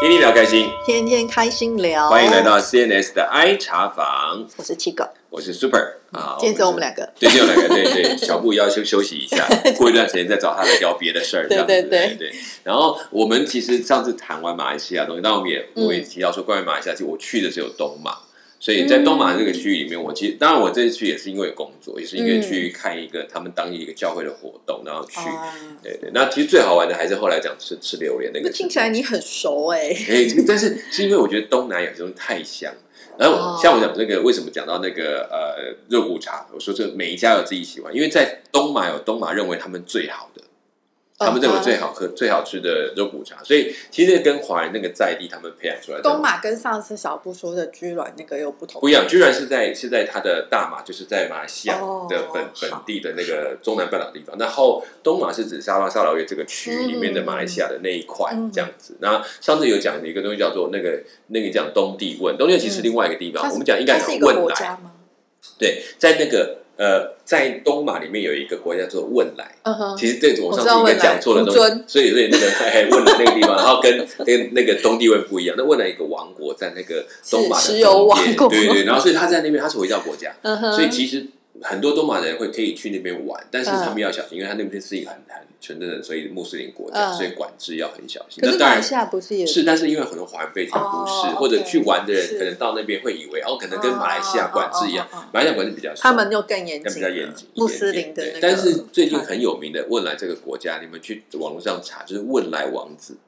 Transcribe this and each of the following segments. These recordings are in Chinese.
天天聊开心，天天开心聊，欢迎来到 CNS 的 I 茶房，我是七狗，我是 Super 啊。今天只有我们两个，对，只有两个，对对。小布要休休息一下，过一段时间再找他来聊别的事儿，这样子。对对对。然后我们其实上次谈完马来西亚东西，但我们也我也提到说，关于马来西亚，其实我去的只有东马。所以在东马这个区域里面，我其实当然我这次去也是因为工作，也是因为去看一个他们当地一个教会的活动，然后去。对对，那其实最好玩的还是后来讲吃吃榴莲那个。听起来你很熟哎。哎，但是是因为我觉得东南亚真的太香。然后像我讲这个，为什么讲到那个呃肉骨茶？我说这每一家有自己喜欢，因为在东马有东马认为他们最好的。他们认为最好喝、最好吃的肉骨茶，所以其实跟华人那个在地他们培养出来的。东马跟上次小布说的居銮那个又不同。不一样，居銮是在是在它的大马，就是在马来西亚的本本地的那个中南半岛地方。然后东马是指沙巴沙劳越这个区域里面的马来西亚的那一块这样子。那上次有讲的一个东西叫做那个那个讲东帝汶，东帝汶其实另外一个地方，我们讲应该是汶莱？对，在那个。呃，在东马里面有一个国家叫做汶莱，其实这我上次应该讲错了东西，所以所以那个 汶莱那个地方，然后跟跟那个东帝汶不一样，那汶莱一个王国在那个东马的中间，对对，然后所以他在那边他是回教国家，所以其实。很多东马人会可以去那边玩，但是他们要小心，因为他那边是一个很很纯正的，所以穆斯林国家，所以管制要很小心。可是马来西亚不是也是？但是因为很多华人背景不是，或者去玩的人可能到那边会以为哦，可能跟马来西亚管制一样，马来西亚管制比较，他们又更严谨，比较严谨。穆斯林的，但是最近很有名的汶莱这个国家，你们去网络上查，就是汶莱王子，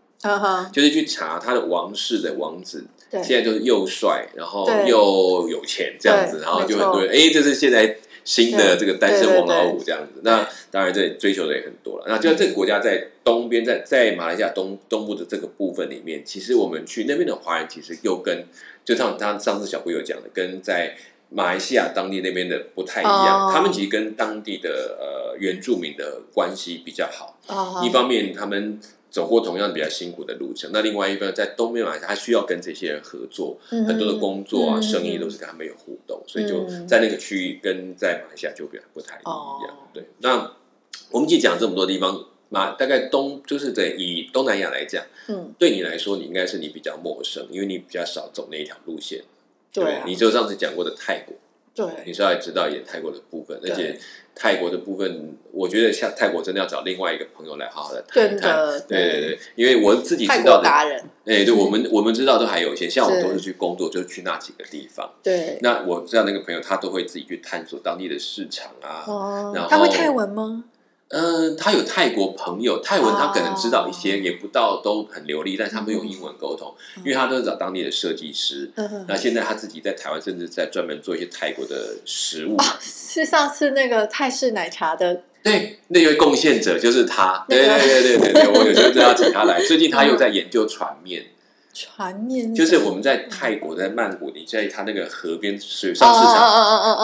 就是去查他的王室的王子，现在就是又帅，然后又有钱这样子，然后就很多人哎，这是现在。新的这个单身王老五这样子，那当然这追求的也很多了。那就这个国家在东边，在在马来西亚东东部的这个部分里面，其实我们去那边的华人，其实又跟就像他上次小朋友讲的，跟在马来西亚当地那边的不太一样。他们其实跟当地的呃原住民的关系比较好。一方面他们。走过同样比较辛苦的路程，那另外一个在东边马来西亚，他需要跟这些人合作，很多的工作啊、生意都是跟他们有互动，所以就在那个区域跟在马来西亚就比较不太一样。对，那我们就讲这么多地方，马大概东就是在以东南亚来讲，嗯，对你来说，你应该是你比较陌生，因为你比较少走那一条路线。对，你就上次讲过的泰国。对，你说要知道一点泰国的部分，而且泰国的部分，我觉得像泰国真的要找另外一个朋友来好好的谈谈。对对对，因为我自己知道的，哎，对我们我们知道都还有一些，像我都是去工作，就是去那几个地方。对，那我知道那个朋友，他都会自己去探索当地的市场啊。哦，他会泰文吗？嗯，他有泰国朋友，泰文他可能知道一些，也不到都很流利，但是他们用英文沟通，因为他都是找当地的设计师。嗯那现在他自己在台湾，甚至在专门做一些泰国的食物。是上次那个泰式奶茶的，对，那位贡献者就是他。对对对对对对，我有时候就要请他来。最近他又在研究船面。船面就是我们在泰国，在曼谷，你在他那个河边水上市场，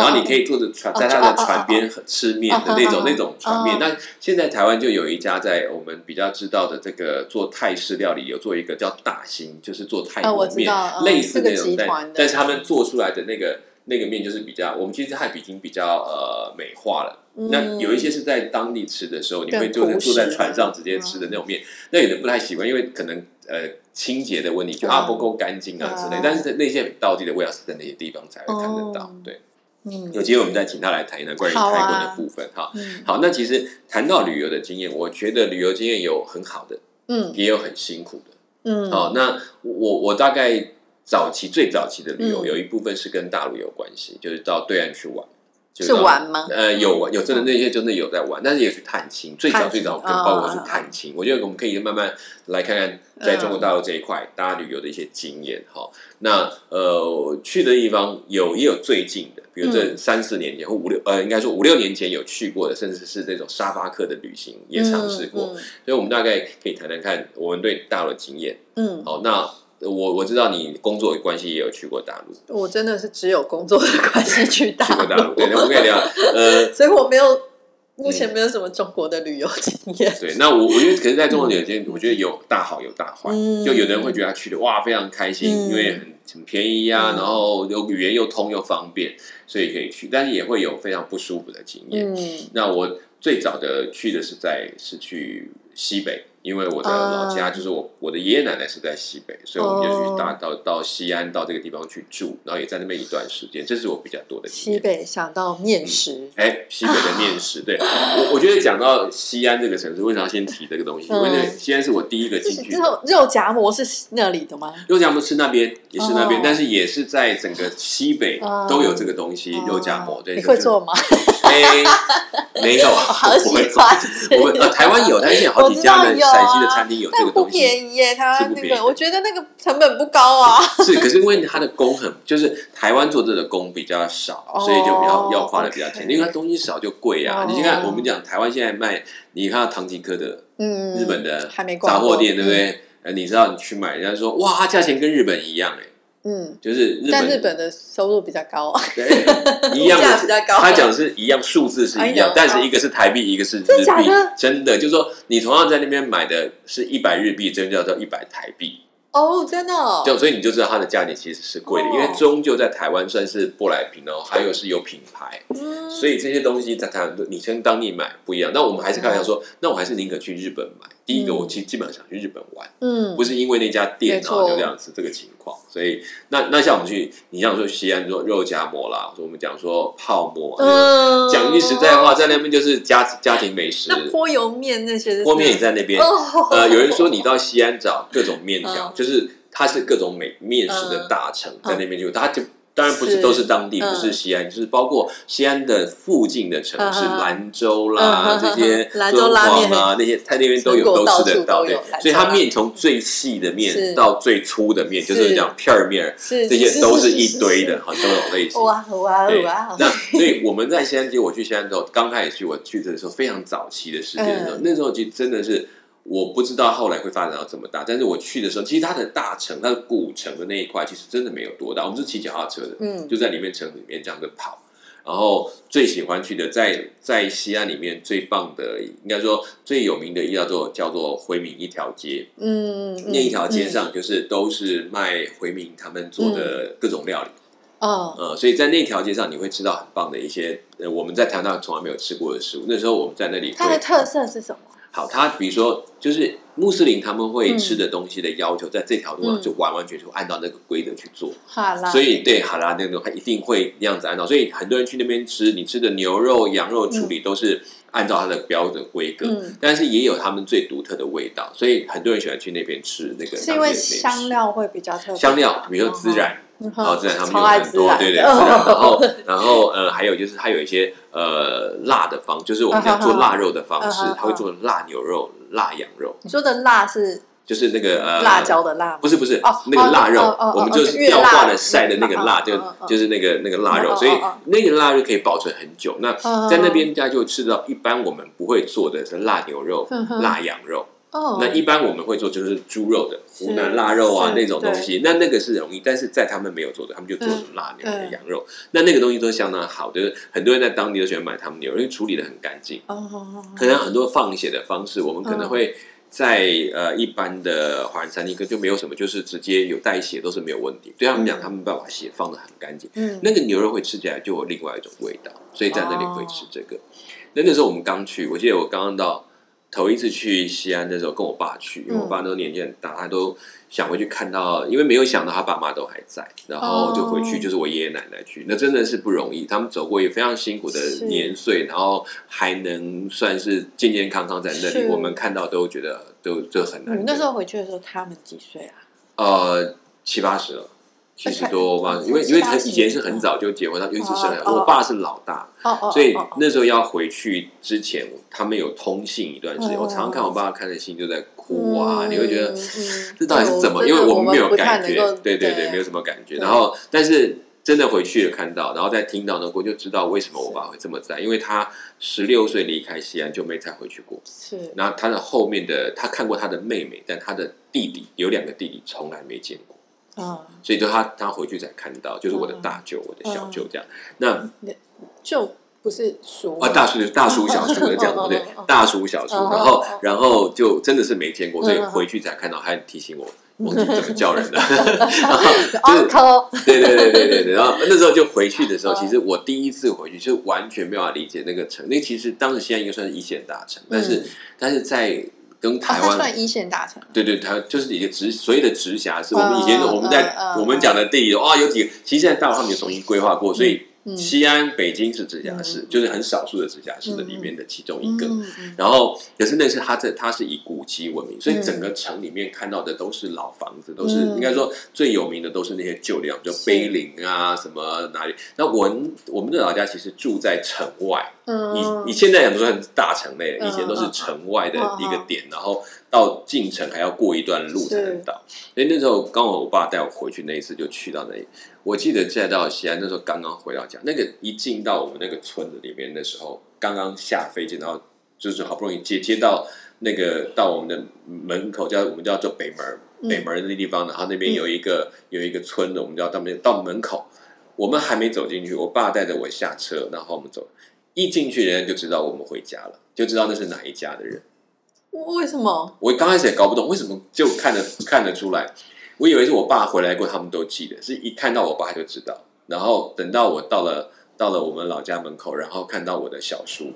然后你可以坐着船，在他的船边吃面的那种那种船面。那现在台湾就有一家在我们比较知道的这个做泰式料理，有做一个叫大兴，就是做泰国面，类似那种，但但是他们做出来的那个那个面就是比较，我们其实还已经比较呃美化了。那有一些是在当地吃的时候，你会坐坐在船上直接吃的那种面，那有的不太习惯，因为可能呃。清洁的问题就啊不够干净啊之类，但是那些很道地的味道是在那些地方才会看得到。对，嗯，有机会我们再请他来谈一谈关于泰国的部分哈。好，那其实谈到旅游的经验，我觉得旅游经验有很好的，嗯，也有很辛苦的，嗯。好，那我我大概早期最早期的旅游，有一部分是跟大陆有关系，就是到对岸去玩。就是玩吗？呃，有玩，有真的那些真的有在玩，但是也去探亲。最早最早跟包括去探亲，我觉得我们可以慢慢来看看在中国大陆这一块大家旅游的一些经验哈。那呃，去的地方有也有最近的，比如这三四年前或五六呃，应该说五六年前有去过的，甚至是这种沙发客的旅行也尝试过。所以，我们大概可以谈谈看我们对大陆的经验。嗯，好，那。我我知道你工作关系也有去过大陆，我真的是只有工作的关系去大陆。去过大陆，对，我跟你聊，呃，所以我没有目前没有什么中国的旅游经验。对，那我我觉得可是在中国旅游经验，我觉得有大好有大坏。就有的人会觉得他去的哇非常开心，因为很很便宜呀，然后有语言又通又方便，所以可以去。但是也会有非常不舒服的经验。嗯那我最早的去的是在是去西北。因为我的老家就是我我的爷爷奶奶是在西北，所以我们就去到到到西安到这个地方去住，然后也在那边一段时间，这是我比较多的。西北想到面食，哎，西北的面食，对 我我觉得讲到西安这个城市，为什么要先提这个东西？因为西安是我第一个进去。肉肉夹馍是那里的吗？肉夹馍是那边，也是那边，但是也是在整个西北都有这个东西，肉夹馍。对，你会做吗？哎，没有，不会做。我们呃，台湾有，但是有好几家的陕西的餐厅有这个东西，不便宜耶。台湾那个，我觉得那个成本不高啊。是，可是因为它的工很，就是台湾做这个工比较少，所以就比较要花的比较钱。因为它东西少就贵啊。你看，我们讲台湾现在卖，你看唐吉诃德，嗯，日本的杂货店，对不对？呃，你知道你去买，人家说哇，价钱跟日本一样哎。嗯，就是但日本的收入比较高，对，一样的，他讲是一样，数字是一样，但是一个是台币，一个是日币，真的，就是说你同样在那边买的是一百日币，真叫做一百台币。哦，真的，就所以你就知道它的价钱其实是贵的，因为终究在台湾算是舶来品哦，还有是有品牌，所以这些东西在台湾你跟当地买不一样。那我们还是开玩笑说，那我还是宁可去日本买。第一个，我其实基本上想去日本玩，嗯，不是因为那家店啊，就这样子这个情况。所以那那像我们去，你像说西安说肉夹馍啦，说我们讲说泡馍，讲句实在话，在那边就是家家庭美食。那泼油面那些，泼面也在那边。呃，有人说你到西安找各种面条，就是它是各种美面食的大城，在那边就它就。当然不是都是当地，不是西安，就是包括西安的附近的城市，兰州啦，这些敦煌啊，那些它那边都有，都吃得到。对，所以它面从最细的面到最粗的面，就是讲片儿面，这些都是一堆的很多种类型。哇哇哇！那所以我们在西安，其实我去西安之后，刚开始去，我去的时候非常早期的时间的时候，那时候其实真的是。我不知道后来会发展到这么大，但是我去的时候，其实它的大城、它的古城的那一块，其实真的没有多大。我们是骑脚踏车的，嗯，就在里面城里面这样子跑。然后最喜欢去的，在在西安里面最棒的，应该说最有名的一叫做叫做回民一条街，嗯，那一条街上就是都是卖回民他们做的各种料理，哦，呃，所以在那条街上你会吃到很棒的一些，呃，我们在台湾从来没有吃过的食物。那时候我们在那里，它的特色是什么？好，他比如说，就是穆斯林他们会吃的东西的要求，在这条路上就完完全全按照那个规则去做。好啦，所以对好啦，那种他一定会那样子按照。所以很多人去那边吃，你吃的牛肉、羊肉处理都是按照它的标准规格，但是也有他们最独特的味道。所以很多人喜欢去那边吃那个，是因为香料会比较特别香料，比如说孜然。然后自然他们有很多，对对，然后然后呃，还有就是它有一些呃辣的方，就是我们要做腊肉的方式，他会做腊牛肉、腊羊肉。你说的辣是就是那个呃辣椒的辣，不是不是哦，那个腊肉，我们就是雕化的晒的那个辣，就就是那个那个腊肉，所以那个腊肉可以保存很久。那在那边家就吃到一般我们不会做的是腊牛肉、腊羊肉。哦，那一般我们会做就是猪肉的湖南腊肉啊那种东西，那那个是容易，但是在他们没有做的，他们就做什么腊牛、羊肉，那那个东西都相当好，就是很多人在当地都喜欢买他们牛，因为处理的很干净。哦，可能很多放血的方式，我们可能会在呃一般的华人餐厅，可就没有什么，就是直接有带血都是没有问题。对他们讲，他们把血放的很干净，嗯，那个牛肉会吃起来就有另外一种味道，所以在那里会吃这个。那那时候我们刚去，我记得我刚刚到。头一次去西安的时候，跟我爸去，因为我爸那时候年纪很大，他都想回去看到，因为没有想到他爸妈都还在，然后就回去，就是我爷爷奶奶去，那真的是不容易，他们走过也非常辛苦的年岁，然后还能算是健健康康在那里，我们看到都觉得都就很难。你那时候回去的时候，他们几岁啊？呃，七八十了。七十多吧，因为因为他以前是很早就结婚，他就一直生。我爸是老大，所以那时候要回去之前，他们有通信一段时间。我常常看我爸看的信，就在哭啊。你会觉得这到底是怎么？因为我们没有感觉，对对对，没有什么感觉。然后，但是真的回去了看到，然后再听到呢，我就知道为什么我爸会这么在，因为他十六岁离开西安就没再回去过。是，然后他的后面的他看过他的妹妹，但他的弟弟有两个弟弟从来没见过。所以就他他回去才看到，就是我的大舅，我的小舅这样。那舅不是叔啊，大叔大叔小叔的这样子对，大叔小叔。然后然后就真的是没见过，所以回去才看到，还提醒我忘记怎么叫人了。就是对对对对对对。然后那时候就回去的时候，其实我第一次回去就完全没有法理解那个城。那其实当时西安应该算是一线大城，但是但是在。跟台湾算一线大城。对对，它就是一个直所谓的直辖市。我们以前我们在我们讲的地理哦，有几个，其实现在大陆他们也重新规划过，所以。西安、北京是直辖市，就是很少数的直辖市的里面的其中一个。然后，可是那是它这，它是以古迹闻名，所以整个城里面看到的都是老房子，都是应该说最有名的都是那些旧料，就碑林啊什么哪里。那我们我们的老家其实住在城外，你你现在讲都算大城内，以前都是城外的一个点，然后到进城还要过一段路才能到。所以那时候刚好我爸带我回去那一次，就去到那里。我记得再到西安那时候刚刚回到家，那个一进到我们那个村子里面的时候，刚刚下飞机，然后就是好不容易接接到那个到我们的门口，叫我们叫做北门北门那地方，然后那边有一个有一个村子，我们叫到门到门口，我们还没走进去，我爸带着我下车，然后我们走，一进去人家就知道我们回家了，就知道那是哪一家的人。为什么？我刚开始也搞不懂为什么，就看得看得出来。我以为是我爸回来过，他们都记得，是一看到我爸就知道。然后等到我到了到了我们老家门口，然后看到我的小叔，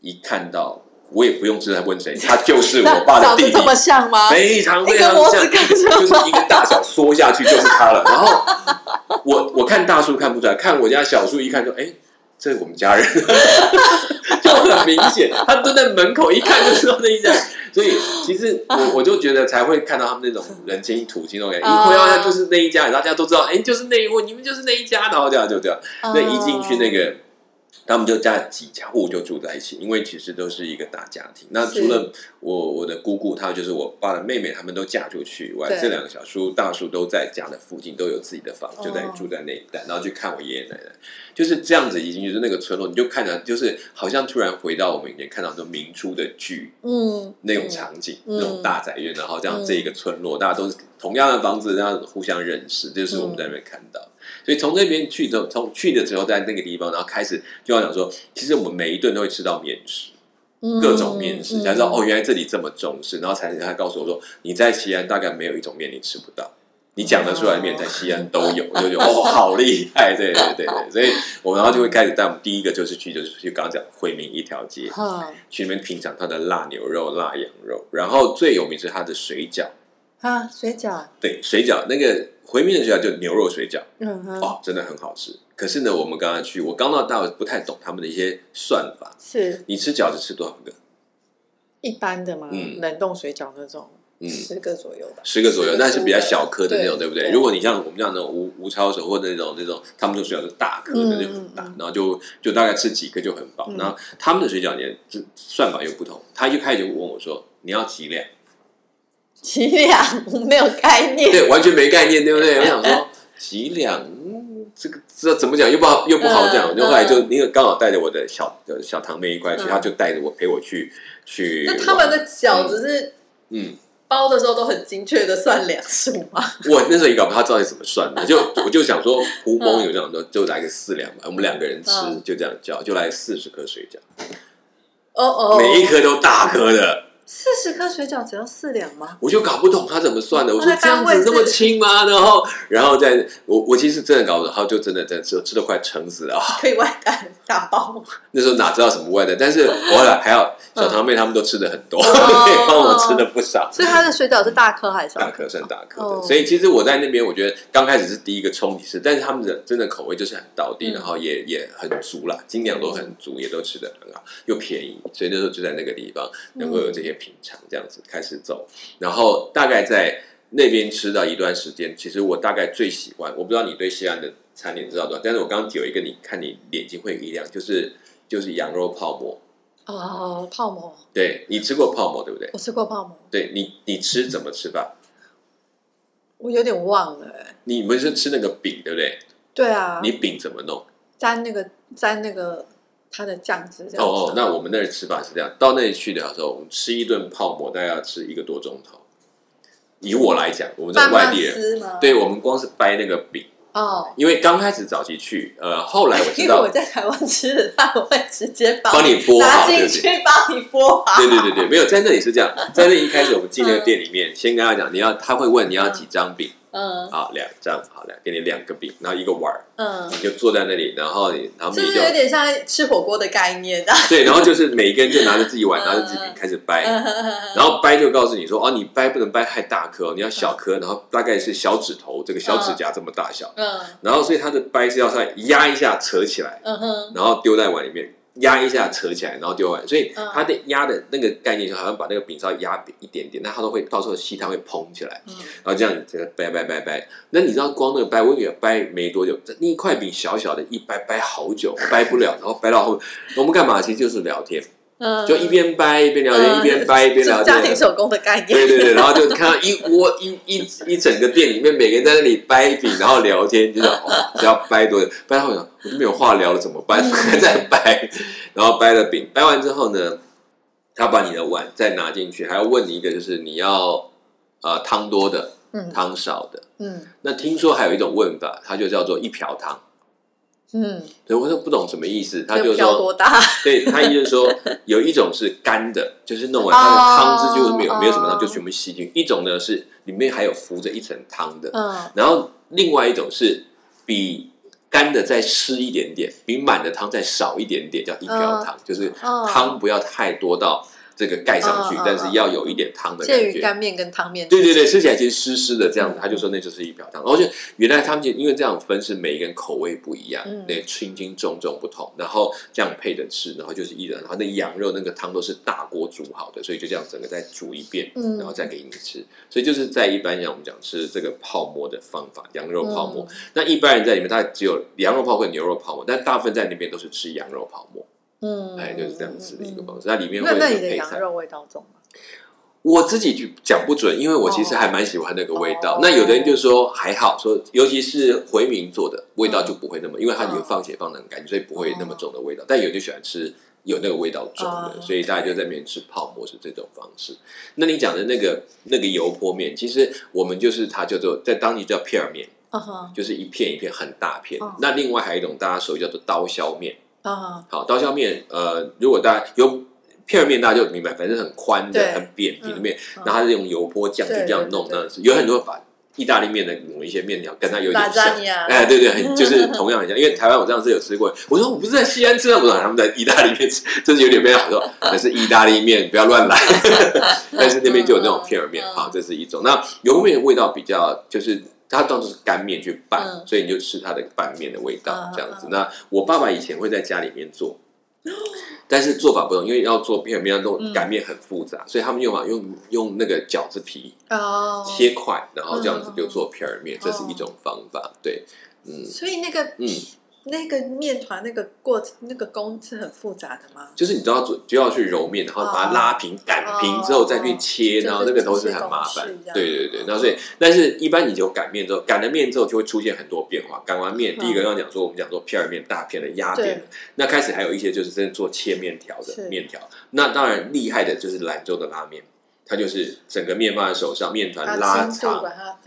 一看到我也不用知道问谁，他就是我爸的 弟弟，这么像吗？非常非常像，就是一个大小缩下去就是他了。然后我我看大叔看不出来，看我家小叔一看就哎，这是我们家人，就很明显，他蹲在门口一看就知道那一家。所以其实我 我就觉得才会看到他们那种人间土气那种感觉，一回到家就是那一家，大家都知道，哎，就是那一户，你们就是那一家，然后这样就这样，那一进去那个。他们就家几家户就住在一起，因为其实都是一个大家庭。那除了我我的姑姑，她就是我爸的妹妹，他们都嫁出去以外，这两个小叔大叔都在家的附近，都有自己的房，就在住在那一带，然后去看我爷爷奶奶，就是这样子。已经就是那个村落，你就看着，就是好像突然回到我们以前看到那种明初的剧，嗯，那种场景，那种大宅院，然后这样这一个村落，大家都是同样的房子，这样互相认识，这是我们在那边看到。所以从那边去之后，从去的时候在那个地方，然后开始就要讲说，其实我们每一顿都会吃到面食，各种面食，才知道哦，原来这里这么重视，然后才他告诉我说，你在西安大概没有一种面你吃不到，你讲得出来的面在西安都有，我就觉得哦，好厉害，对对对对，所以我然后就会开始带我们第一个就是去就是去刚刚讲回民一条街，去那边品尝它的辣牛肉、辣羊肉，然后最有名是它的水饺。啊，水饺。对水饺，那个回民的水饺就牛肉水饺，嗯哦，真的很好吃。可是呢，我们刚刚去，我刚到大，不太懂他们的一些算法。是，你吃饺子吃多少个？一般的嘛，冷冻水饺那种，嗯，十个左右吧。十个左右，那是比较小颗的那种，对不对？如果你像我们这样的无无抄手或者那种那种，他们的水饺是大颗的，就很大，然后就就大概吃几个就很饱。然后他们的水饺也，这算法又不同。他一开始就问我说：“你要几两？”几两？我没有概念，对，完全没概念，对不对？我想说几两，这个这怎么讲又不好又不好讲。就后来就因为刚好带着我的小小堂妹一块去，他就带着我陪我去去。那他们的饺子是嗯包的时候都很精确的算两数吗？我那时候也搞不，他到底怎么算的？就我就想说，胡蒙有这样说，就来个四两吧，我们两个人吃就这样叫，就来四十颗水饺。哦哦，每一颗都大颗的。四十颗水饺只要四两吗？我就搞不懂他怎么算的。我说这样子这么轻吗？然后，然后在我我其实真的搞不懂，然后就真的在吃，吃的快撑死了。可以外带打包吗？那时候哪知道什么外带？但是 我来还要小堂妹他们都吃的很多，可以帮我吃的不少。所以他的水饺是大颗还是大颗？算大颗的。所以其实我在那边，我觉得刚开始是第一个冲击是，但是他们的真的口味就是很到地，然后也也很足啦，斤两都很足，也都吃的很好，又便宜。所以那时候就在那个地方能够有这些品尝，这样子开始走，然后大概在那边吃到一段时间。其实我大概最喜欢，我不知道你对西安的餐点知道多少，但是我刚刚有一个，你看你眼睛会一亮，就是就是羊肉泡馍。哦，泡馍。对你吃过泡馍对不对？我吃过泡馍。对你，你吃怎么吃法？我有点忘了。你们是吃那个饼对不对？对啊。你饼怎么弄？沾那个沾那个。它的酱汁这样哦哦，那我们那儿吃法是这样，到那里去的时候，我们吃一顿泡馍，大概要吃一个多钟头。以我来讲，我们在外地人，对我们光是掰那个饼哦，因为刚开始早期去，呃，后来我知道 我在台湾吃的，饭，我会直接帮你剥拿进去帮你剥好。对对对对，没有在那里是这样，在那一开始我们进那个店里面，先跟他讲，你要他会问你要几张饼。嗯，好，两张，好两，给你两个饼，然后一个碗儿，嗯，你就坐在那里，然后你，然后就是有点像吃火锅的概念，对，然后就是每一个人就拿着自己碗，拿着自己饼开始掰，然后掰就告诉你说，哦，你掰不能掰太大颗，你要小颗，然后大概是小指头这个小指甲这么大小，嗯，然后所以它的掰是要稍微压一下扯起来，嗯哼，然后丢在碗里面。压一下扯起来，然后丢完，所以它的压的那个概念就好像把那个饼稍微压扁一点点，那它都会到时候吸它会膨起来，然后这样这个掰掰掰掰，那你知道光那个掰，我以为掰没多久，那一块饼小小的，一掰掰好久，掰不了，然后掰到后，我们干嘛？其实就是聊天。就一边掰一边聊天，一边掰一边聊天。家庭手工的概念。对对对，然后就看到一窝一一一整个店里面，每个人在那里掰饼，然后聊天，就是哦，只要掰多久，掰到我我就没有话聊了，怎么办？还在掰，然后掰了饼，掰完之后呢，他把你的碗再拿进去，还要问你一个，就是你要呃汤多的，嗯，汤少的，嗯。那听说还有一种问法，它就叫做一瓢汤。嗯，对，我说不懂什么意思，他就说，对他意思是说，有一种是干的，就是弄完它的汤汁就没有没有什么汤，就全部吸进；一种呢是里面还有浮着一层汤的，嗯，然后另外一种是比干的再湿一点点，比满的汤再少一点点，叫一瓢汤，就是汤不要太多到。这个盖上去，但是要有一点汤的感觉。介于干面跟汤面。对对对，吃起来其实湿湿的这样子，他就说那就是一瓢汤。而且原来他们就因为这样分是每一个人口味不一样，那轻轻重重不同，然后这样配着吃，然后就是一人，然后那羊肉那个汤都是大锅煮好的，所以就这样整个再煮一遍，然后再给你吃。所以就是在一般像我们讲吃这个泡馍的方法，羊肉泡馍。那一般人在里面，大概只有羊肉泡或牛肉泡馍，但大部分在那边都是吃羊肉泡馍。嗯，哎，就是这样吃的一个方式。那里面会那你的羊肉味道重吗？我自己就讲不准，因为我其实还蛮喜欢那个味道。那有的人就说还好，说尤其是回民做的味道就不会那么，因为它有放血放的很干净，所以不会那么重的味道。但有就喜欢吃有那个味道重的，所以大家就在那边吃泡馍是这种方式。那你讲的那个那个油泼面，其实我们就是它叫做在当地叫片儿面，就是一片一片很大片。那另外还有一种大家熟悉叫做刀削面。啊，好，刀削面，呃，如果大家有片儿面，大家就明白，反正很宽的、很扁平的面，然后它是用油泼酱就这样弄，那。有很多把意大利面的某一些面条跟它有点像，哎，对对，很就是 同样很像。因为台湾我这样子有吃过，我说我不是在西安吃的，我说他们在意大利面吃，真是有点非常说那是意大利面，不要乱来。但是那边就有那种片儿面，好，这是一种。那油面味道比较就是。它当做是干面去拌，所以你就吃它的拌面的味道这样子。那我爸爸以前会在家里面做，但是做法不同，因为要做片面，都擀面很复杂，所以他们用法用用那个饺子皮哦切块，然后这样子就做片面，这是一种方法。对，嗯，所以那个嗯。那个面团那个过那个工是很复杂的吗？就是你都要做，就要去揉面，然后把它拉平、擀平之后再去切，然后那个都是很麻烦。对对对，那所以，但是一般你就擀面之后，擀了面之后就会出现很多变化。擀完面，第一个刚讲说，我们讲说片儿面、大片的压扁，那开始还有一些就是真的做切面条的面条。那当然厉害的就是兰州的拉面。它就是整个面放在手上，面团拉长，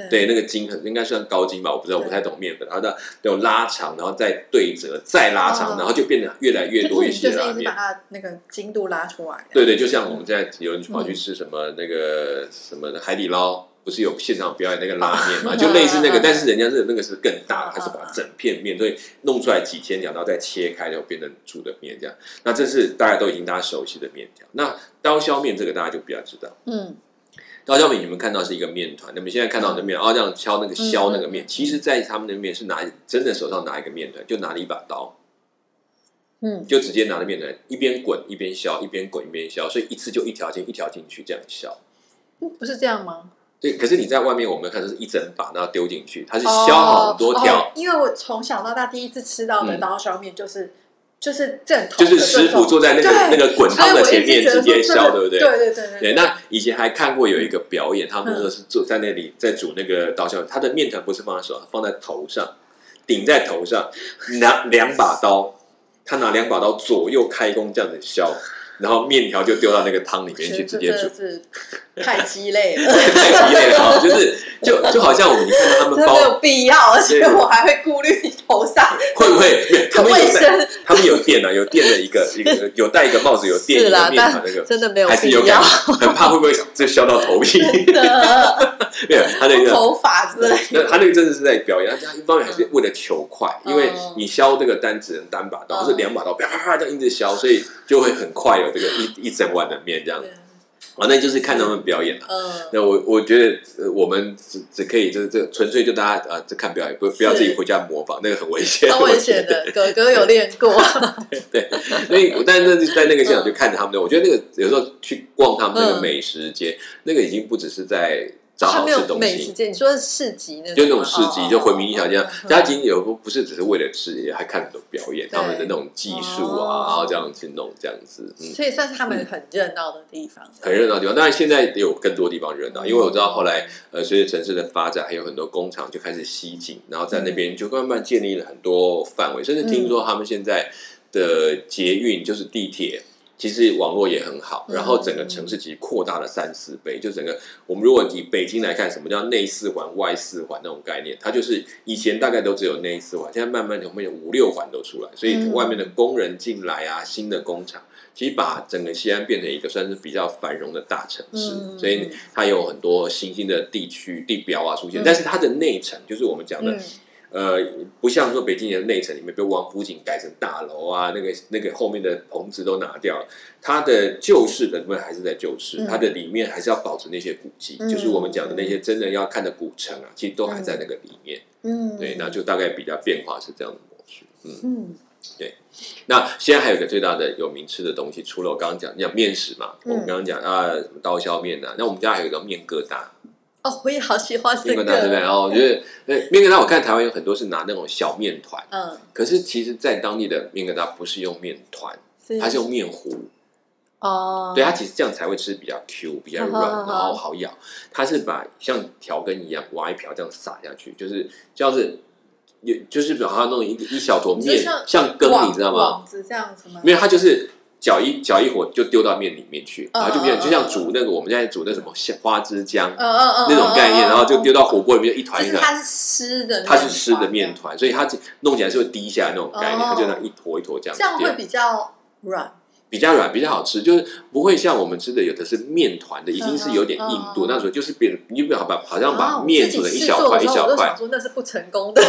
对那个筋很应该算高筋吧，我不知道，我不太懂面粉。它的有拉长，然后再对折，再拉长，然后就变得越来越多一些拉面。把它那个精度拉出来。对对，就像我们现在有人跑去吃什么那个什么海底捞。不是有现场表演那个拉面嘛？就类似那个，但是人家是那个是更大，它是把整片面，所以弄出来几千条，然后再切开，然后变成煮的面这样。那这是大家都已经大家熟悉的面条。那刀削面这个大家就比较知道。嗯，刀削面你们看到是一个面团，那么现在看到的面哦，这样敲那个削那个面，其实在他们那面是拿真的手上拿一个面团，就拿了一把刀，嗯，就直接拿着面团一边滚一边削，一边滚一边削，所以一次就一条进一条进去这样削。不是这样吗？对，可是你在外面，我们看就是一整把，然后丢进去，它是削好多条。因为我从小到大第一次吃到的刀削面，就是就是正统，就是师傅坐在那个那个滚汤的前面直接削，对不对？对对对对。那以前还看过有一个表演，他们说是坐在那里在煮那个刀削，他的面团不是放在手上，放在头上，顶在头上，拿两把刀，他拿两把刀左右开弓这样子削，然后面条就丢到那个汤里面去直接煮。太鸡肋了，太鸡肋了啊！就是就就好像我们看到他们包没有必要，而且我还会顾虑头上会不会？他们有他们有垫啊，有垫的一个 一个有戴一个帽子有电的面团那个，真的没有还是有感很怕会不会就削到头皮？没有，他那个头发之类，他那个真的是在表演，他一方面还是为了求快，因为你削这个单只能单把刀，是两把刀啪啪啪这样一直削，所以就会很快有这个一一整碗的面这样。啊，那就是看他们表演了。嗯，那我我觉得我们只只可以就是这纯粹就大家啊，就看表演，不不要自己回家模仿，那个很危险。很危险的，哥哥有练过。对，所以但是在那个现场就看着他们，我觉得那个有时候去逛他们那个美食街，那个已经不只是在。找好吃东西，你说市集那就那种市集，就回民一条街，家景有不不是只是为了吃，也还看很多表演，他们的那种技术啊，然后这样去弄这样子，所以算是他们很热闹的地方。很热闹的地方，当然现在有更多地方热闹，因为我知道后来呃，随着城市的发展，还有很多工厂就开始西进，然后在那边就慢慢建立了很多范围，甚至听说他们现在的捷运就是地铁。其实网络也很好，然后整个城市其实扩大了三四倍。就整个我们如果以北京来看，什么叫内四环、外四环那种概念？它就是以前大概都只有内四环，现在慢慢后面有五六环都出来，所以外面的工人进来啊，新的工厂，其实把整个西安变成一个算是比较繁荣的大城市。所以它有很多新兴的地区地标啊出现，但是它的内城就是我们讲的。呃，不像说北京的内城里面被王府井改成大楼啊，那个那个后面的棚子都拿掉了，它的旧式的部分还是在旧式，它的里面还是要保持那些古迹，就是我们讲的那些真的要看的古城啊，其实都还在那个里面。嗯，对，那就大概比较变化是这样的模式。嗯，对。那现在还有一个最大的有名吃的东西，除了我刚刚讲讲面食嘛，我们刚刚讲啊刀削面呐，那我们家还有一个面疙瘩。哦，我也好喜欢这个，对不对？然后我觉得，对面疙瘩，我看台湾有很多是拿那种小面团，嗯，可是其实，在当地的面疙瘩不是用面团，它是用面糊，哦，对，它其实这样才会吃比较 Q，比较软，然后好咬。它是把像调羹一样挖一瓢这样撒下去，就是叫是有，就是把它弄一一小坨面，像羹，你知道吗？网子这样子吗？没有，它就是。搅一搅一火就丢到面里面去，然后就变就像煮那个我们现在煮那什么花枝浆那种概念，然后就丢到火锅里面一团一团。它是湿的，它是湿的面团，所以它弄起来是会滴下来那种概念，它就那一坨一坨这样。这样会比较软，比较软，比较好吃，就是不会像我们吃的有的是面团的，已经是有点硬度，那时候就是变，你不要把好像把面煮成一小块一小块。说那是不成功的。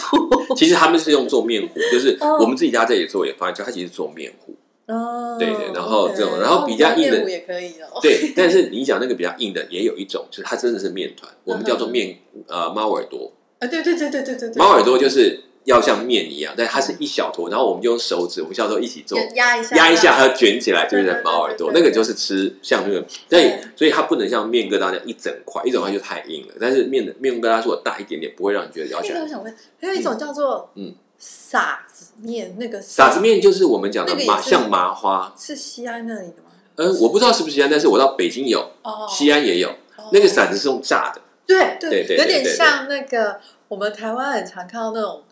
其实他们是用做面糊，就是我们自己家这里做也发现，就它其实做面糊。哦，对对，然后这种，然后比较硬的也可以哦。对，但是 你讲那个比较硬的，也有一种，就是它真的是面团，我们叫做面呃猫耳朵。啊，对对对对对对猫耳朵就是要像面一样，但它是一小坨，然后我们就用手指，我们小时候一起做，压一下，压一下它卷起来就是猫耳朵，那个就是吃像那个，所以所以它不能像面疙瘩那样一整块，一整块就太硬了。但是面的面疙瘩如果大一点点，不会让你觉得咬起来。我想问，还有一种叫做嗯。撒子面那个撒子面就是我们讲的麻像麻花，是西安那里的吗？呃，我不知道是不是西安，但是我到北京有，哦西安也有。那个馓子是用炸的，对对对，有点像那个我们台湾很常看到那种。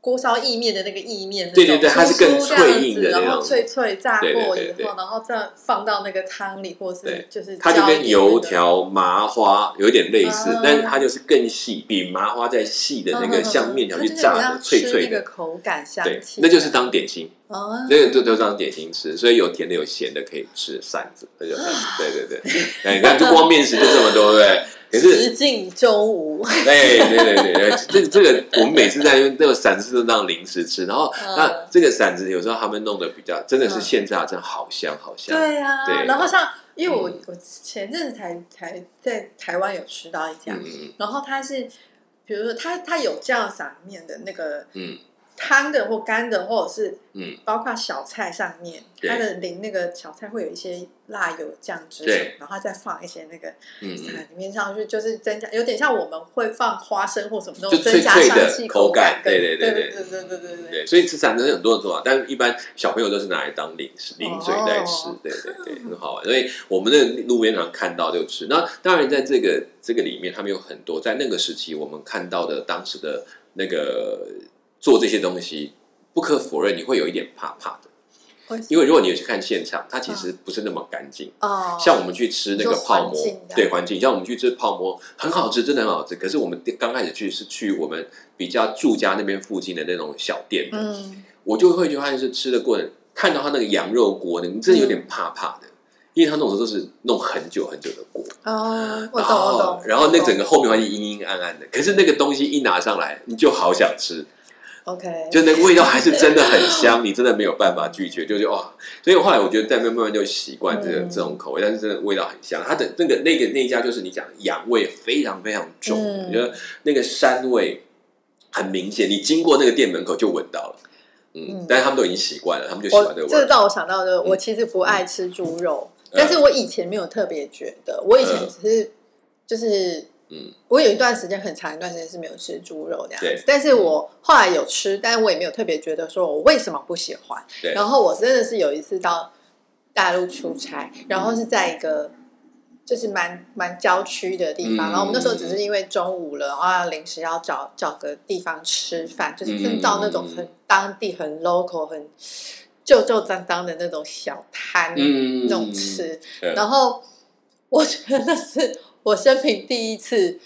锅烧意面的那个意面，对对对，它是更脆硬的然后脆脆炸过以后，然后再放到那个汤里，或是就是它就跟油条、麻花有点类似，但是它就是更细，比麻花再细的那个像面条去炸的脆脆的。口感，对，那就是当点心。哦，那个就都当点心吃，所以有甜的有咸的可以吃馓子，那就对对对，哎，你看就光面食就这么多，对不对？可是食尽中无。对对对对，这这个我们每次在用那个馓子都当零食吃，然后那这个馓子有时候他们弄的比较真的是现炸，真的好香好香。对呀，对。然后像因为我我前阵子才才在台湾有吃到一家，然后它是比如说它它有这样撒面的那个嗯。汤的或干的，或者是嗯，包括小菜上面，它的淋那个小菜会有一些辣油酱汁，对，然后再放一些那个嗯里面上去，就是增加，有点像我们会放花生或什么那种增加香气口感，对对对对对对对对对。所以吃馓子很多的做法，但是一般小朋友都是拿来当零食、零嘴在吃，对对对，很好玩。所以我们的路边常看到就吃。那当然，在这个这个里面，他们有很多在那个时期我们看到的当时的那个。做这些东西，不可否认你会有一点怕怕的，因为如果你有去看现场，它其实不是那么干净。哦，像我们去吃那个泡馍，对环境，像我们去吃泡馍，很好吃，真的很好吃。可是我们刚开始去是去我们比较住家那边附近的那种小店的，嗯，我就会发现是吃的过程，看到他那个羊肉锅，你真的有点怕怕的。因为他弄的都是弄很久很久的锅哦，我懂我懂。然后那整个后面环境阴阴暗暗的，可是那个东西一拿上来，你就好想吃。OK，就那个味道还是真的很香，你真的没有办法拒绝，就是哇！所以后来我觉得在慢慢慢就习惯这个这种口味，但是真的味道很香。它的那个那个那家就是你讲羊味非常非常重，我觉得那个膻味很明显，你经过那个店门口就闻到了。嗯，但是他们都已经习惯了，他们就喜欢这个味。这让我想到的，我其实不爱吃猪肉。但是我以前没有特别觉得，我以前只是就是，嗯，我有一段时间很长一段时间是没有吃猪肉这样子，但是我后来有吃，但是我也没有特别觉得说我为什么不喜欢。然后我真的是有一次到大陆出差，然后是在一个就是蛮蛮郊区的地方，然后我们那时候只是因为中午了，然后临时要找找个地方吃饭，就是真到那种很当地很 local 很。旧旧脏脏的那种小摊，那种吃，然后我觉得那是我生平第一次，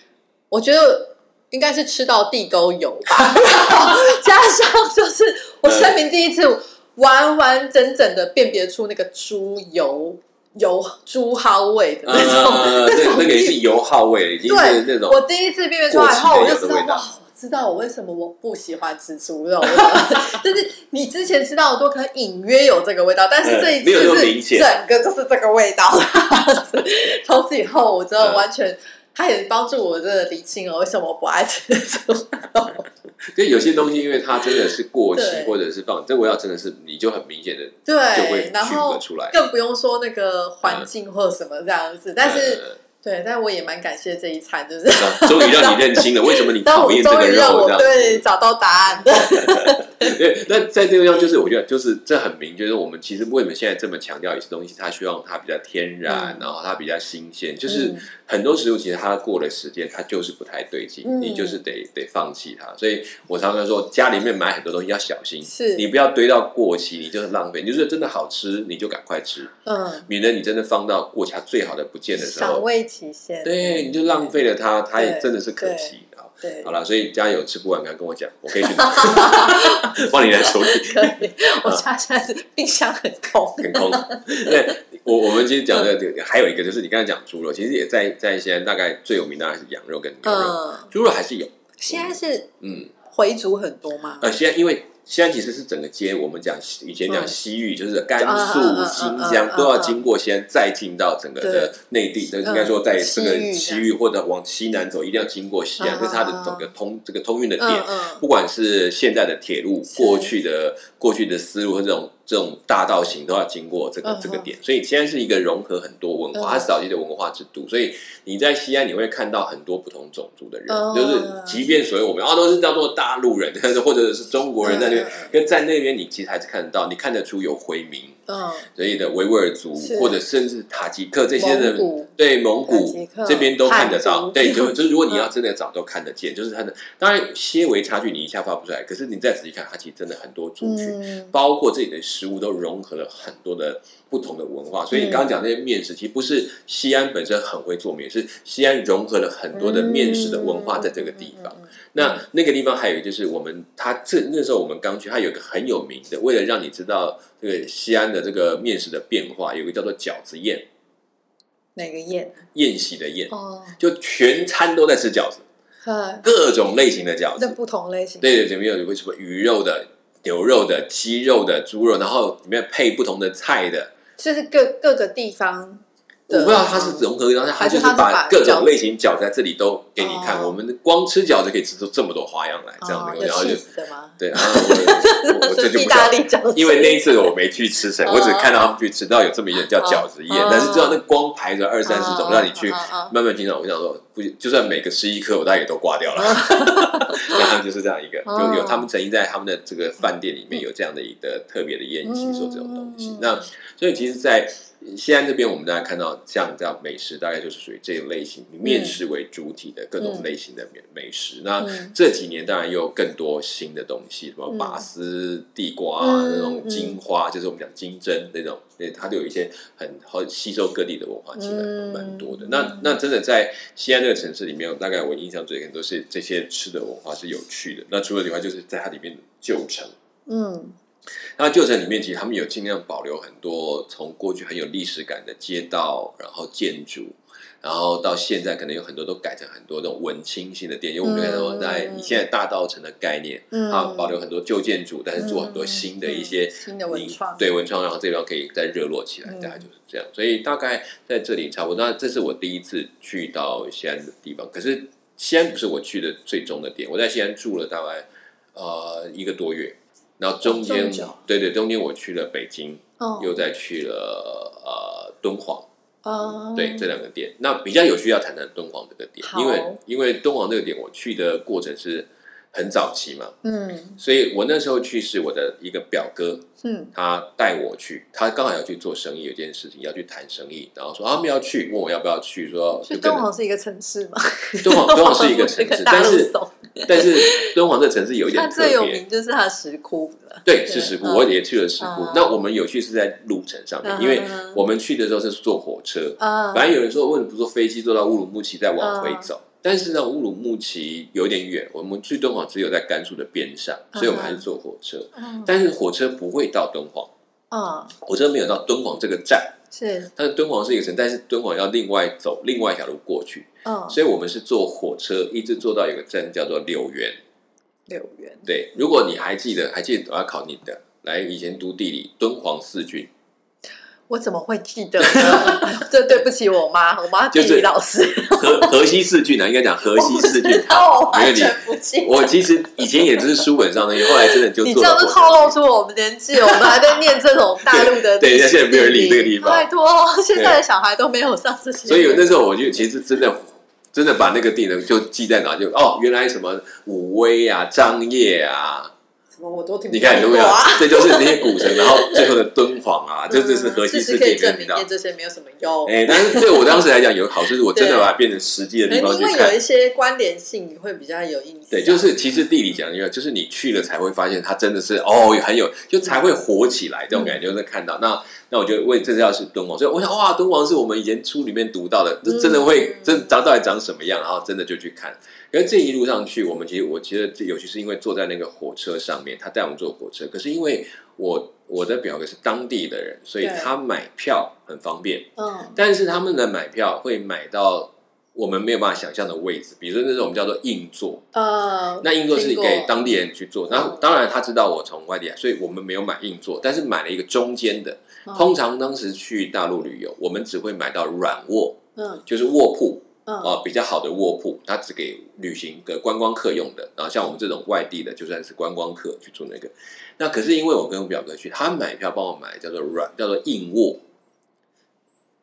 我觉得应该是吃到地沟油吧，加上就是我生平第一次完完整整的辨别出那个猪油油猪蒿味的那种，那那个是油耗味，已经是那种我第一次辨别出来后，我就知道哇。知道我为什么我不喜欢吃猪肉，就是你之前吃到的都可能隐约有这个味道，但是这一次是整个就是这个味道。从此以后，我真的完全，它也帮助我真的理清了为什么我不爱吃猪肉。就有些东西，因为它真的是过期，或者是放这味道，真的是你就很明显的对，就会区隔出来。更不用说那个环境或什么这样子，但是。对，但我也蛮感谢这一餐，就是终于让你认清了为什么你 讨厌这个肉，对，找到答案。对，那在这个地方，就是我觉得，就是这很明，就是我们其实为什么现在这么强调一些东西，它希望它比较天然，然后它比较新鲜，就是很多食物其实它过了时间，它就是不太对劲，你就是得得放弃它。所以我常常说，家里面买很多东西要小心，是你不要堆到过期，你就是浪费。你就是真的好吃，你就赶快吃，嗯，免得你真的放到过期它最好的不见的时候，赏味期限，对，你就浪费了它，它也真的是可惜。好了，所以家有吃不完，赶快跟我讲，我可以去帮 你来处理。可以，我家现在冰箱很空，很空。对，我我们今天讲的这个还有一个，就是你刚才讲猪肉，其实也在在西安大概最有名的还是羊肉跟牛肉，猪肉还是有。现在是嗯回族很多吗？呃，现在因为。西安其实是整个街，我们讲以前讲西域，就是甘肃、新疆都要经过西安，再进到整个的内地。那应该说，在这个西域或者往西南走，一定要经过西安，这是它的整个通这个通运的点。不管是现在的铁路，过去的过去的思路和这种。这种大道行都要经过这个这个点，所以西安是一个融合很多文化，它是早期的文化之都，所以你在西安你会看到很多不同种族的人，就是即便所谓我们啊都是叫做大陆人，或者是中国人在那边，跟在那边你其实还是看得到，你看得出有回民。嗯，所以的维吾尔族或者甚至塔吉克这些人，对蒙古这边都看得到，对，就 就如果你要真的找都看得见，就是它的当然些微差距你一下发不出来，可是你再仔细看，它其实真的很多族群，包括这里的食物都融合了很多的不同的文化。所以你刚刚讲那些面食，其实不是西安本身很会做面，是西安融合了很多的面食的文化在这个地方。那那个地方还有就是我们，他这那时候我们刚去，他有个很有名的，为了让你知道这个西安的这个面食的变化，有个叫做饺子宴。哪个宴？宴席的宴哦，就全餐都在吃饺子，各种类型的饺子，不同类型。对对，里面有什么鱼肉的、牛肉的、鸡肉的、猪肉，然后里面配不同的菜的，就是各各个地方。我不知道它是融合，然后它就是把各种类型饺在这里都给你看。我们光吃饺子可以吃出这么多花样来，这样的，然后就对啊，我这 就不知道，因为那一次我没去吃成，我只看到他们去吃到有这么一点叫饺子宴，但是知道那光排着二三十种让你去慢慢欣赏。我想说，不就算每个吃一颗，我大概也都挂掉了。然后就是这样一个，就有他们曾经在他们的这个饭店里面有这样的一个特别的宴席，做这种东西。那所以其实，在西安这边，我们大家看到像这样美食，大概就是属于这一类型，以面食为主体的各种类型的美美食。那这几年当然又有更多新的东西，什么拔丝地瓜啊，那种金花，就是我们讲金针那种，对，它都有一些很好吸收各地的文化，其实蛮多的。那那真的在西安这个城市里面，大概我印象最深都是这些吃的文化是有趣的。那除了以外，就是在它里面旧城，嗯。那旧城里面，其实他们有尽量保留很多从过去很有历史感的街道，然后建筑，然后到现在可能有很多都改成很多那种文青型的店。因为我们看到在以现在大道城的概念，它保留很多旧建筑，但是做很多新的一些新的文创，对文创，然后这边可以再热络起来，大概就是这样。所以大概在这里差不多。那这是我第一次去到西安的地方，可是西安不是我去的最终的点。我在西安住了大概呃一个多月。然后中间，对对，中间我去了北京，又再去了呃敦煌，对这两个店。那比较有需要谈谈敦煌这个点，因为因为敦煌这个点我去的过程是。很早期嘛，嗯，所以我那时候去是我的一个表哥，嗯，他带我去，他刚好要去做生意，有件事情要去谈生意，然后说他们要去，问我要不要去，说。敦煌是一个城市嘛？敦煌敦煌是一个城市，但是但是敦煌这城市有一点特别，最有名就是它的石窟了。对，是石窟，我也去了石窟。那我们有去是在路程上面，因为我们去的时候是坐火车，啊，反正有人说为什么不坐飞机坐到乌鲁木齐再往回走？但是呢，乌鲁木齐有点远，我们去敦煌只有在甘肃的边上，所以我们还是坐火车。嗯但是火车不会到敦煌，嗯，火车没有到敦煌这个站。是，但是敦煌是一个城，但是敦煌要另外走另外一条路过去。嗯，所以我们是坐火车一直坐到一个站叫做柳园。柳园，对，如果你还记得，还记得我要考你的，来以前读地理，敦煌四郡。我怎么会记得呢？这对不起我妈，我妈地理老师。河河西四郡呢，应该讲河西四郡。我完全不记。我其实以前也只是书本上的，后来真的就你这样子透露出我们年纪，我们还在念这种大陆的。对，现在没有人理这个地方。拜托，现在的小孩都没有上这些。所以那时候我就其实真的真的把那个地呢就记在哪，就哦，原来什么武威啊、张掖啊。我都听你看有没有？这就是那些古城，然后最后的敦煌啊，这这是核心世界证明这些没有什么用。哎，但是对我当时来讲有好处，是我真的把它变成实际的地方去看。因为有一些关联性，你会比较有印象。对，就是其实地理讲，一个就是你去了才会发现，它真的是哦，很有，就才会火起来这种感觉。就是看到那那，我觉得为这要是敦煌，所以我想哇，敦煌是我们以前书里面读到的，这真的会真长到底长什么样？然后真的就去看。因为这一路上去，我们其实我觉得这尤其是因为坐在那个火车上面，他带我们坐火车。可是因为我我的表哥是当地的人，所以他买票很方便。嗯，但是他们的买票会买到我们没有办法想象的位置，比如说那种我们叫做硬座。呃，那硬座是给当地人去坐。然后当然他知道我从外地来，所以我们没有买硬座，但是买了一个中间的。通常当时去大陆旅游，我们只会买到软卧，嗯，就是卧铺。啊，比较好的卧铺，它只给旅行的观光客用的。然后像我们这种外地的，就算是观光客去住那个。那可是因为我跟我表哥去，他买票帮我买叫做软，叫做硬卧，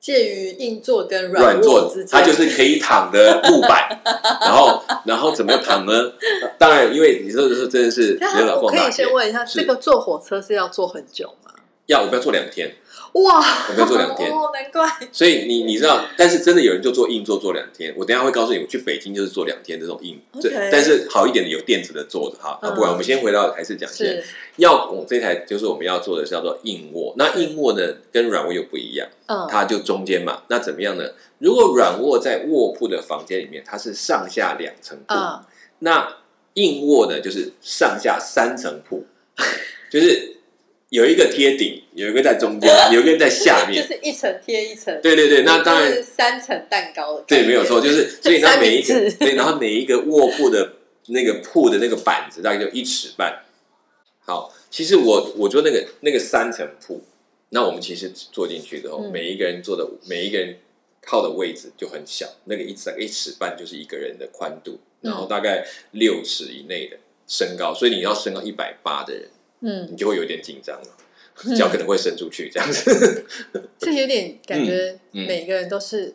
介于硬座跟软座之间，它就是可以躺的木板。然后，然后怎么躺呢？当然，因为你说的是真的是，我可以先问一下，这个坐火车是要坐很久吗？要，我们要坐两天。哇！我们要做两天，哦，难怪。所以你你知道，但是真的有人就做硬座做两天。我等下会告诉你，我去北京就是做两天这种硬。对，但是好一点的有垫子的坐的哈。啊，不管我们先回到还是讲先，要我这台就是我们要做的是叫做硬卧。那硬卧呢，跟软卧又不一样。嗯，它就中间嘛。那怎么样呢？如果软卧在卧铺的房间里面，它是上下两层铺。那硬卧呢，就是上下三层铺，就是。有一个贴顶，有一个在中间，有一个在下面，就是一层贴一层。对对对，那当然三层蛋糕。对，没有错，就是所以它每一个，对，然后每一个卧铺的那个铺的那个板子大概就一尺半。好，其实我我觉得那个那个三层铺，那我们其实坐进去之后，每一个人坐的每一个人靠的位置就很小，那个一尺一尺半就是一个人的宽度，然后大概六尺以内的身高，所以你要身高一百八的人。嗯，你就会有点紧张了，脚可能会伸出去这样子。这有点感觉，每个人都是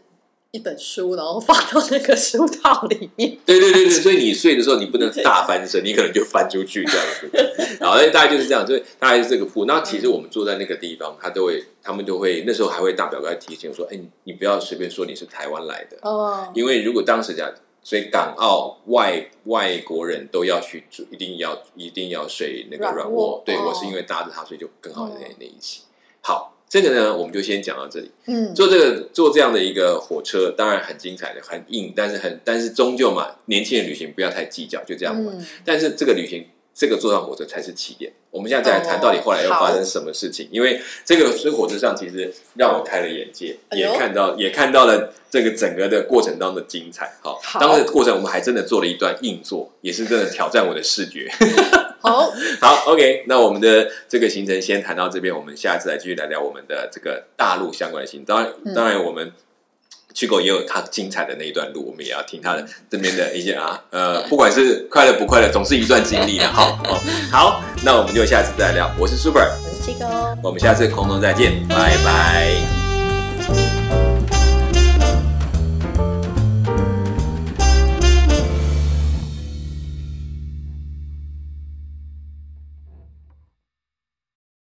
一本书，然后放到那个书套里面。对对对对，所以你睡的时候你不能大翻身，你可能就翻出去这样子。然后大概就是这样，所以大概是这个铺。那其实我们坐在那个地方，他都会，他们都会那时候还会大表哥提醒说：“哎，你不要随便说你是台湾来的哦，因为如果当时讲，所以港澳外外国人都要去住，一定要一定要睡那个软卧。对我是因为搭着他，所以就更好在那一起。好。”这个呢，我们就先讲到这里。嗯，坐这个坐这样的一个火车，当然很精彩的，很硬，但是很但是终究嘛，年轻人旅行不要太计较，就这样嘛。但是这个旅行，这个坐上火车才是起点。我们现在再来谈到底后来又发生什么事情？因为这个所以火车上其实让我开了眼界，也看到也看到了这个整个的过程当中的精彩。好，当时过程我们还真的做了一段硬座，也是真的挑战我的视觉。好 好，OK，那我们的这个行程先谈到这边，我们下次来继续来聊我们的这个大陆相关的行程。当然，当然我们去过也有他精彩的那一段路，我们也要听他的这边的一些啊，呃，不管是快乐不快乐，总是一段经历的。好，好，那我们就下次再聊。我是 Super，我是七哥，我们下次空中再见，拜拜。